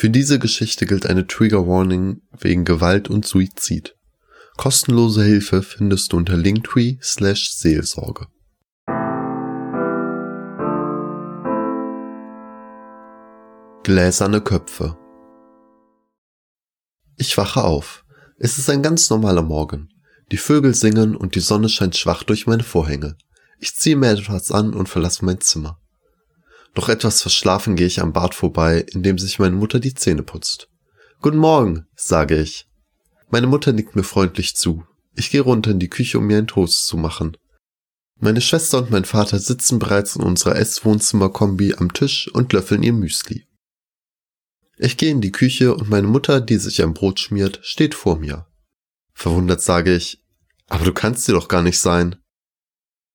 Für diese Geschichte gilt eine Trigger Warning wegen Gewalt und Suizid. Kostenlose Hilfe findest du unter linktree slash Seelsorge. Gläserne Köpfe Ich wache auf. Es ist ein ganz normaler Morgen. Die Vögel singen und die Sonne scheint schwach durch meine Vorhänge. Ich ziehe mir etwas an und verlasse mein Zimmer. Doch etwas verschlafen gehe ich am Bad vorbei, in dem sich meine Mutter die Zähne putzt. Guten Morgen, sage ich. Meine Mutter nickt mir freundlich zu. Ich gehe runter in die Küche, um mir einen Toast zu machen. Meine Schwester und mein Vater sitzen bereits in unserer Ess-Wohnzimmer-Kombi am Tisch und löffeln ihr Müsli. Ich gehe in die Küche und meine Mutter, die sich ein Brot schmiert, steht vor mir. Verwundert sage ich, aber du kannst dir doch gar nicht sein.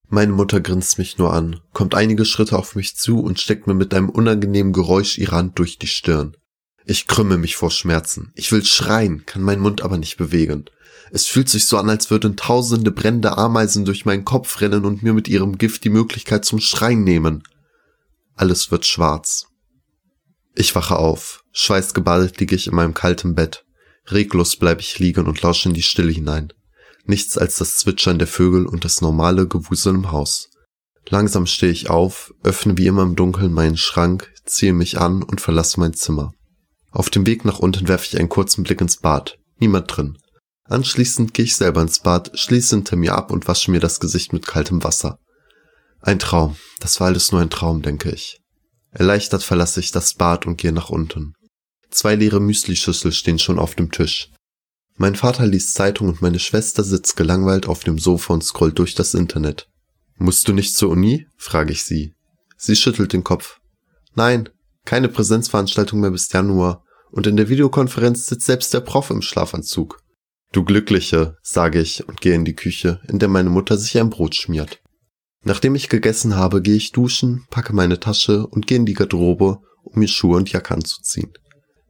Meine Mutter grinst mich nur an, kommt einige Schritte auf mich zu und steckt mir mit einem unangenehmen Geräusch ihre Hand durch die Stirn. Ich krümme mich vor Schmerzen. Ich will schreien, kann meinen Mund aber nicht bewegen. Es fühlt sich so an, als würden tausende brennende Ameisen durch meinen Kopf rennen und mir mit ihrem Gift die Möglichkeit zum Schreien nehmen. Alles wird schwarz. Ich wache auf. Schweißgeballt liege ich in meinem kalten Bett. Reglos bleibe ich liegen und lausche in die Stille hinein nichts als das Zwitschern der Vögel und das normale Gewusel im Haus. Langsam stehe ich auf, öffne wie immer im Dunkeln meinen Schrank, ziehe mich an und verlasse mein Zimmer. Auf dem Weg nach unten werfe ich einen kurzen Blick ins Bad. Niemand drin. Anschließend gehe ich selber ins Bad, schließe hinter mir ab und wasche mir das Gesicht mit kaltem Wasser. Ein Traum. Das war alles nur ein Traum, denke ich. Erleichtert verlasse ich das Bad und gehe nach unten. Zwei leere Müslischüssel stehen schon auf dem Tisch. Mein Vater liest Zeitung und meine Schwester sitzt gelangweilt auf dem Sofa und scrollt durch das Internet. Musst du nicht zur Uni? frage ich sie. Sie schüttelt den Kopf. Nein, keine Präsenzveranstaltung mehr bis Januar. Und in der Videokonferenz sitzt selbst der Prof im Schlafanzug. Du Glückliche, sage ich und gehe in die Küche, in der meine Mutter sich ein Brot schmiert. Nachdem ich gegessen habe, gehe ich duschen, packe meine Tasche und gehe in die Garderobe, um mir Schuhe und Jacke anzuziehen.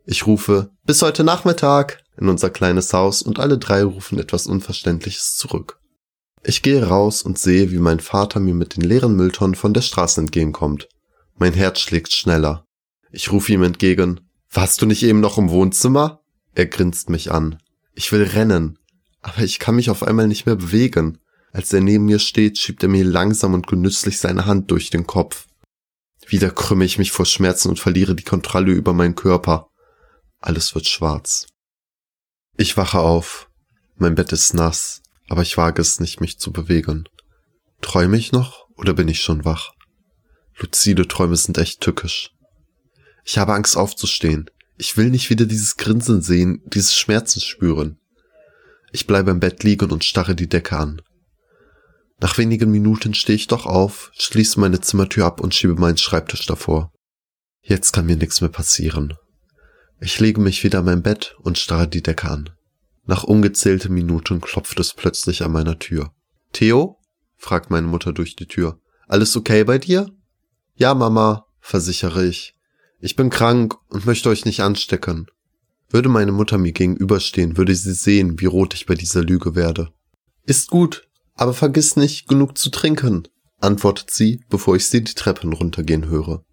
Ich rufe, bis heute Nachmittag! In unser kleines Haus und alle drei rufen etwas Unverständliches zurück. Ich gehe raus und sehe, wie mein Vater mir mit den leeren Mülltonnen von der Straße entgegenkommt. Mein Herz schlägt schneller. Ich rufe ihm entgegen, warst du nicht eben noch im Wohnzimmer? Er grinst mich an. Ich will rennen, aber ich kann mich auf einmal nicht mehr bewegen. Als er neben mir steht, schiebt er mir langsam und genüsslich seine Hand durch den Kopf. Wieder krümme ich mich vor Schmerzen und verliere die Kontrolle über meinen Körper. Alles wird schwarz. Ich wache auf. Mein Bett ist nass, aber ich wage es nicht, mich zu bewegen. Träume ich noch oder bin ich schon wach? Luzide Träume sind echt tückisch. Ich habe Angst aufzustehen. Ich will nicht wieder dieses Grinsen sehen, dieses Schmerzen spüren. Ich bleibe im Bett liegen und starre die Decke an. Nach wenigen Minuten stehe ich doch auf, schließe meine Zimmertür ab und schiebe meinen Schreibtisch davor. Jetzt kann mir nichts mehr passieren. Ich lege mich wieder in mein Bett und starre die Decke an. Nach ungezählten Minuten klopft es plötzlich an meiner Tür. Theo? fragt meine Mutter durch die Tür. Alles okay bei dir? Ja, Mama, versichere ich. Ich bin krank und möchte euch nicht anstecken. Würde meine Mutter mir gegenüberstehen, würde sie sehen, wie rot ich bei dieser Lüge werde. Ist gut, aber vergiss nicht, genug zu trinken, antwortet sie, bevor ich sie die Treppen runtergehen höre.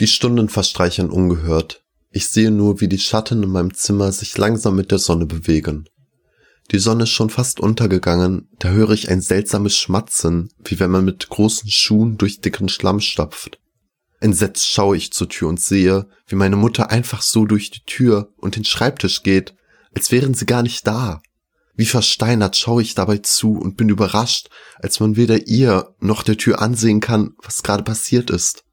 Die Stunden verstreichen ungehört. Ich sehe nur, wie die Schatten in meinem Zimmer sich langsam mit der Sonne bewegen. Die Sonne ist schon fast untergegangen, da höre ich ein seltsames Schmatzen, wie wenn man mit großen Schuhen durch dicken Schlamm stapft. Entsetzt schaue ich zur Tür und sehe, wie meine Mutter einfach so durch die Tür und den Schreibtisch geht, als wären sie gar nicht da. Wie versteinert schaue ich dabei zu und bin überrascht, als man weder ihr noch der Tür ansehen kann, was gerade passiert ist.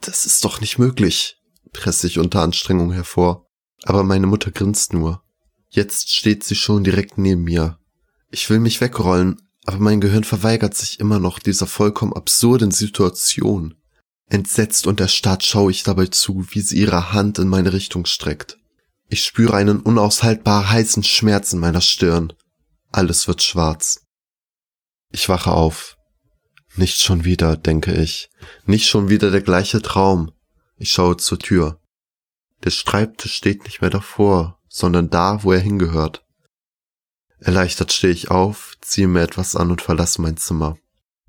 Das ist doch nicht möglich, presse ich unter Anstrengung hervor. Aber meine Mutter grinst nur. Jetzt steht sie schon direkt neben mir. Ich will mich wegrollen, aber mein Gehirn verweigert sich immer noch dieser vollkommen absurden Situation. Entsetzt und erstarrt schaue ich dabei zu, wie sie ihre Hand in meine Richtung streckt. Ich spüre einen unaushaltbar heißen Schmerz in meiner Stirn. Alles wird schwarz. Ich wache auf. Nicht schon wieder, denke ich. Nicht schon wieder der gleiche Traum. Ich schaue zur Tür. Der Schreibtisch steht nicht mehr davor, sondern da, wo er hingehört. Erleichtert stehe ich auf, ziehe mir etwas an und verlasse mein Zimmer.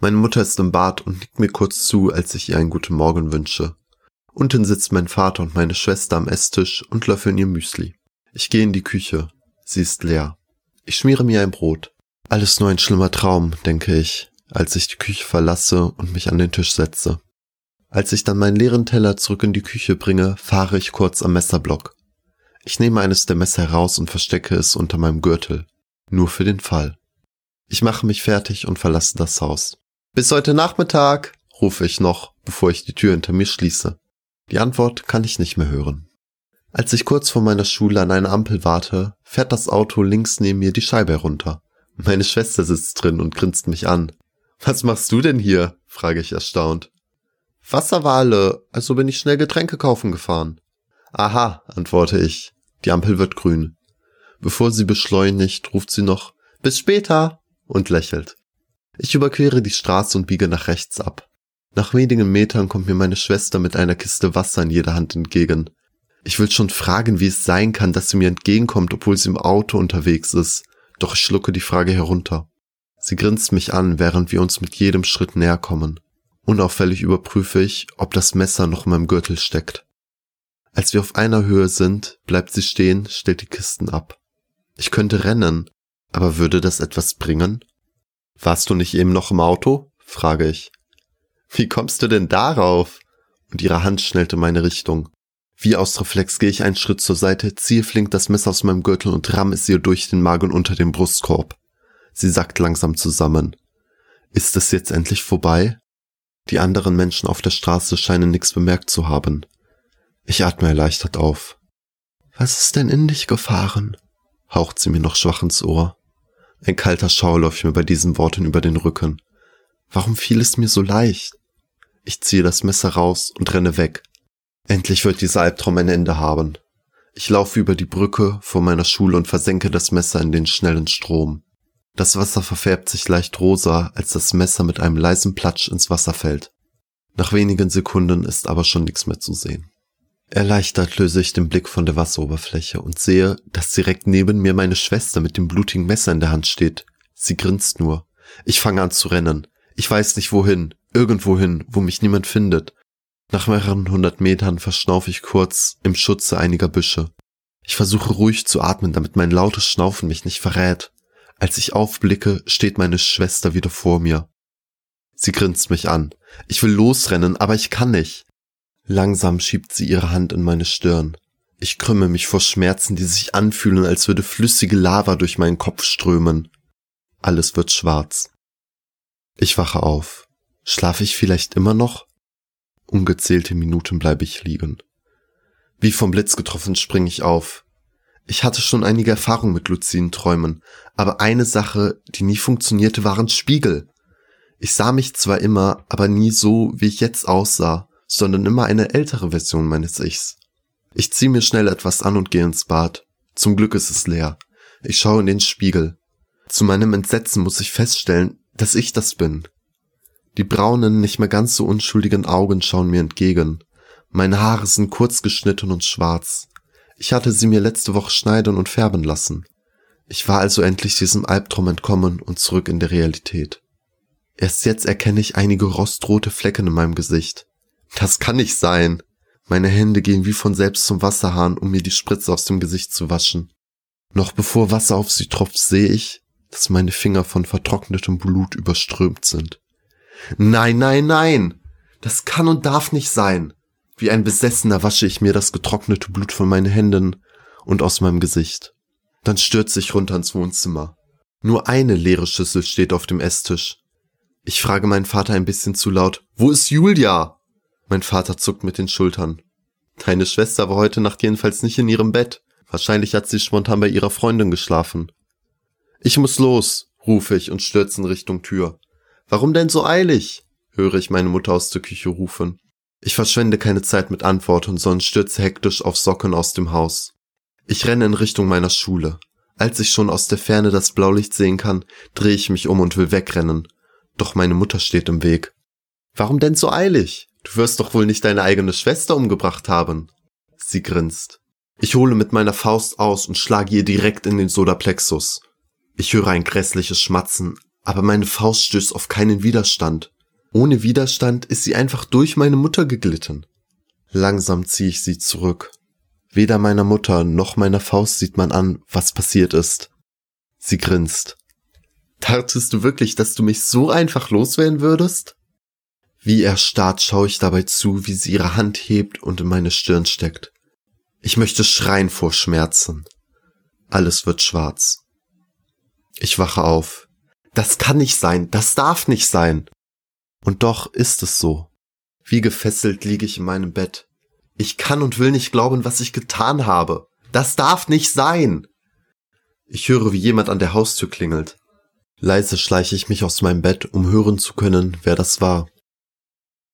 Meine Mutter ist im Bad und nickt mir kurz zu, als ich ihr einen guten Morgen wünsche. Unten sitzt mein Vater und meine Schwester am Esstisch und löffeln ihr Müsli. Ich gehe in die Küche. Sie ist leer. Ich schmiere mir ein Brot. Alles nur ein schlimmer Traum, denke ich, als ich die Küche verlasse und mich an den Tisch setze. Als ich dann meinen leeren Teller zurück in die Küche bringe, fahre ich kurz am Messerblock. Ich nehme eines der Messer heraus und verstecke es unter meinem Gürtel. Nur für den Fall. Ich mache mich fertig und verlasse das Haus. Bis heute Nachmittag, rufe ich noch, bevor ich die Tür hinter mir schließe. Die Antwort kann ich nicht mehr hören. Als ich kurz vor meiner Schule an eine Ampel warte, fährt das Auto links neben mir die Scheibe herunter. Meine Schwester sitzt drin und grinst mich an. Was machst du denn hier? frage ich erstaunt. Wasser war alle, also bin ich schnell Getränke kaufen gefahren. Aha, antworte ich. Die Ampel wird grün. Bevor sie beschleunigt, ruft sie noch Bis später und lächelt. Ich überquere die Straße und biege nach rechts ab. Nach wenigen Metern kommt mir meine Schwester mit einer Kiste Wasser in jeder Hand entgegen. Ich will schon fragen, wie es sein kann, dass sie mir entgegenkommt, obwohl sie im Auto unterwegs ist, doch ich schlucke die Frage herunter. Sie grinst mich an, während wir uns mit jedem Schritt näher kommen. Unauffällig überprüfe ich, ob das Messer noch in meinem Gürtel steckt. Als wir auf einer Höhe sind, bleibt sie stehen, stellt die Kisten ab. Ich könnte rennen, aber würde das etwas bringen? Warst du nicht eben noch im Auto? frage ich. Wie kommst du denn darauf? Und ihre Hand schnellte meine Richtung. Wie aus Reflex gehe ich einen Schritt zur Seite, ziehe flink das Messer aus meinem Gürtel und ramm es ihr durch den Magen unter den Brustkorb. Sie sackt langsam zusammen. Ist es jetzt endlich vorbei? Die anderen Menschen auf der Straße scheinen nichts bemerkt zu haben. Ich atme erleichtert auf. Was ist denn in dich gefahren? haucht sie mir noch schwach ins Ohr. Ein kalter Schauer läuft mir bei diesen Worten über den Rücken. Warum fiel es mir so leicht? Ich ziehe das Messer raus und renne weg. Endlich wird dieser Albtraum ein Ende haben. Ich laufe über die Brücke vor meiner Schule und versenke das Messer in den schnellen Strom. Das Wasser verfärbt sich leicht rosa, als das Messer mit einem leisen Platsch ins Wasser fällt. Nach wenigen Sekunden ist aber schon nichts mehr zu sehen. Erleichtert löse ich den Blick von der Wasseroberfläche und sehe, dass direkt neben mir meine Schwester mit dem blutigen Messer in der Hand steht. Sie grinst nur. Ich fange an zu rennen. Ich weiß nicht wohin, irgendwohin, wo mich niemand findet. Nach mehreren hundert Metern verschnaufe ich kurz im Schutze einiger Büsche. Ich versuche ruhig zu atmen, damit mein lautes Schnaufen mich nicht verrät. Als ich aufblicke, steht meine Schwester wieder vor mir. Sie grinst mich an. Ich will losrennen, aber ich kann nicht. Langsam schiebt sie ihre Hand in meine Stirn. Ich krümme mich vor Schmerzen, die sich anfühlen, als würde flüssige Lava durch meinen Kopf strömen. Alles wird schwarz. Ich wache auf. Schlafe ich vielleicht immer noch? Ungezählte Minuten bleibe ich liegen. Wie vom Blitz getroffen springe ich auf. Ich hatte schon einige Erfahrungen mit luziden Träumen, aber eine Sache, die nie funktionierte, waren Spiegel. Ich sah mich zwar immer, aber nie so, wie ich jetzt aussah, sondern immer eine ältere Version meines Ichs. Ich ziehe mir schnell etwas an und gehe ins Bad. Zum Glück ist es leer. Ich schaue in den Spiegel. Zu meinem Entsetzen muss ich feststellen, dass ich das bin. Die braunen, nicht mehr ganz so unschuldigen Augen schauen mir entgegen. Meine Haare sind kurz geschnitten und schwarz. Ich hatte sie mir letzte Woche schneiden und färben lassen. Ich war also endlich diesem Albtraum entkommen und zurück in der Realität. Erst jetzt erkenne ich einige rostrote Flecken in meinem Gesicht. Das kann nicht sein. Meine Hände gehen wie von selbst zum Wasserhahn, um mir die Spritze aus dem Gesicht zu waschen. Noch bevor Wasser auf sie tropft, sehe ich, dass meine Finger von vertrocknetem Blut überströmt sind. Nein, nein, nein. Das kann und darf nicht sein. Wie ein Besessener wasche ich mir das getrocknete Blut von meinen Händen und aus meinem Gesicht. Dann stürze ich runter ins Wohnzimmer. Nur eine leere Schüssel steht auf dem Esstisch. Ich frage meinen Vater ein bisschen zu laut, wo ist Julia? Mein Vater zuckt mit den Schultern. Deine Schwester war heute Nacht jedenfalls nicht in ihrem Bett. Wahrscheinlich hat sie spontan bei ihrer Freundin geschlafen. Ich muss los, rufe ich und stürze in Richtung Tür. Warum denn so eilig? höre ich meine Mutter aus der Küche rufen. Ich verschwende keine Zeit mit Antworten, sondern stürze hektisch auf Socken aus dem Haus. Ich renne in Richtung meiner Schule. Als ich schon aus der Ferne das Blaulicht sehen kann, drehe ich mich um und will wegrennen. Doch meine Mutter steht im Weg. Warum denn so eilig? Du wirst doch wohl nicht deine eigene Schwester umgebracht haben. Sie grinst. Ich hole mit meiner Faust aus und schlage ihr direkt in den Sodaplexus. Ich höre ein grässliches Schmatzen, aber meine Faust stößt auf keinen Widerstand. Ohne Widerstand ist sie einfach durch meine Mutter geglitten. Langsam ziehe ich sie zurück. Weder meiner Mutter noch meiner Faust sieht man an, was passiert ist. Sie grinst. Dachtest du wirklich, dass du mich so einfach loswerden würdest? Wie erstarrt schaue ich dabei zu, wie sie ihre Hand hebt und in meine Stirn steckt. Ich möchte schreien vor Schmerzen. Alles wird schwarz. Ich wache auf. Das kann nicht sein, das darf nicht sein. Und doch ist es so. Wie gefesselt liege ich in meinem Bett. Ich kann und will nicht glauben, was ich getan habe. Das darf nicht sein. Ich höre, wie jemand an der Haustür klingelt. Leise schleiche ich mich aus meinem Bett, um hören zu können, wer das war.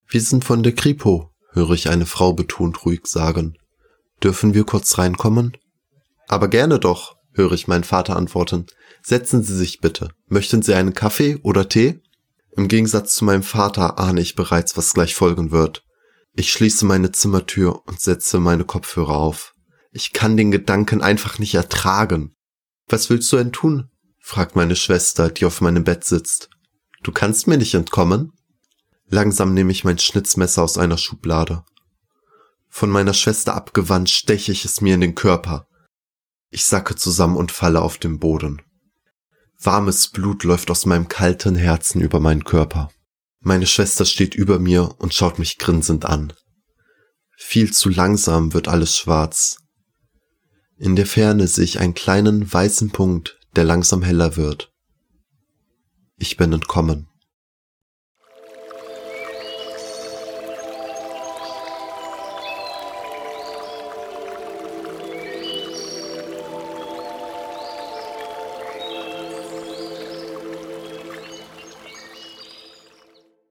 Wir sind von der Kripo, höre ich eine Frau betont ruhig sagen. Dürfen wir kurz reinkommen? Aber gerne doch, höre ich meinen Vater antworten. Setzen Sie sich bitte. Möchten Sie einen Kaffee oder Tee? Im Gegensatz zu meinem Vater ahne ich bereits, was gleich folgen wird. Ich schließe meine Zimmertür und setze meine Kopfhörer auf. Ich kann den Gedanken einfach nicht ertragen. Was willst du denn tun? fragt meine Schwester, die auf meinem Bett sitzt. Du kannst mir nicht entkommen? Langsam nehme ich mein Schnitzmesser aus einer Schublade. Von meiner Schwester abgewandt steche ich es mir in den Körper. Ich sacke zusammen und falle auf den Boden. Warmes Blut läuft aus meinem kalten Herzen über meinen Körper. Meine Schwester steht über mir und schaut mich grinsend an. Viel zu langsam wird alles schwarz. In der Ferne sehe ich einen kleinen weißen Punkt, der langsam heller wird. Ich bin entkommen.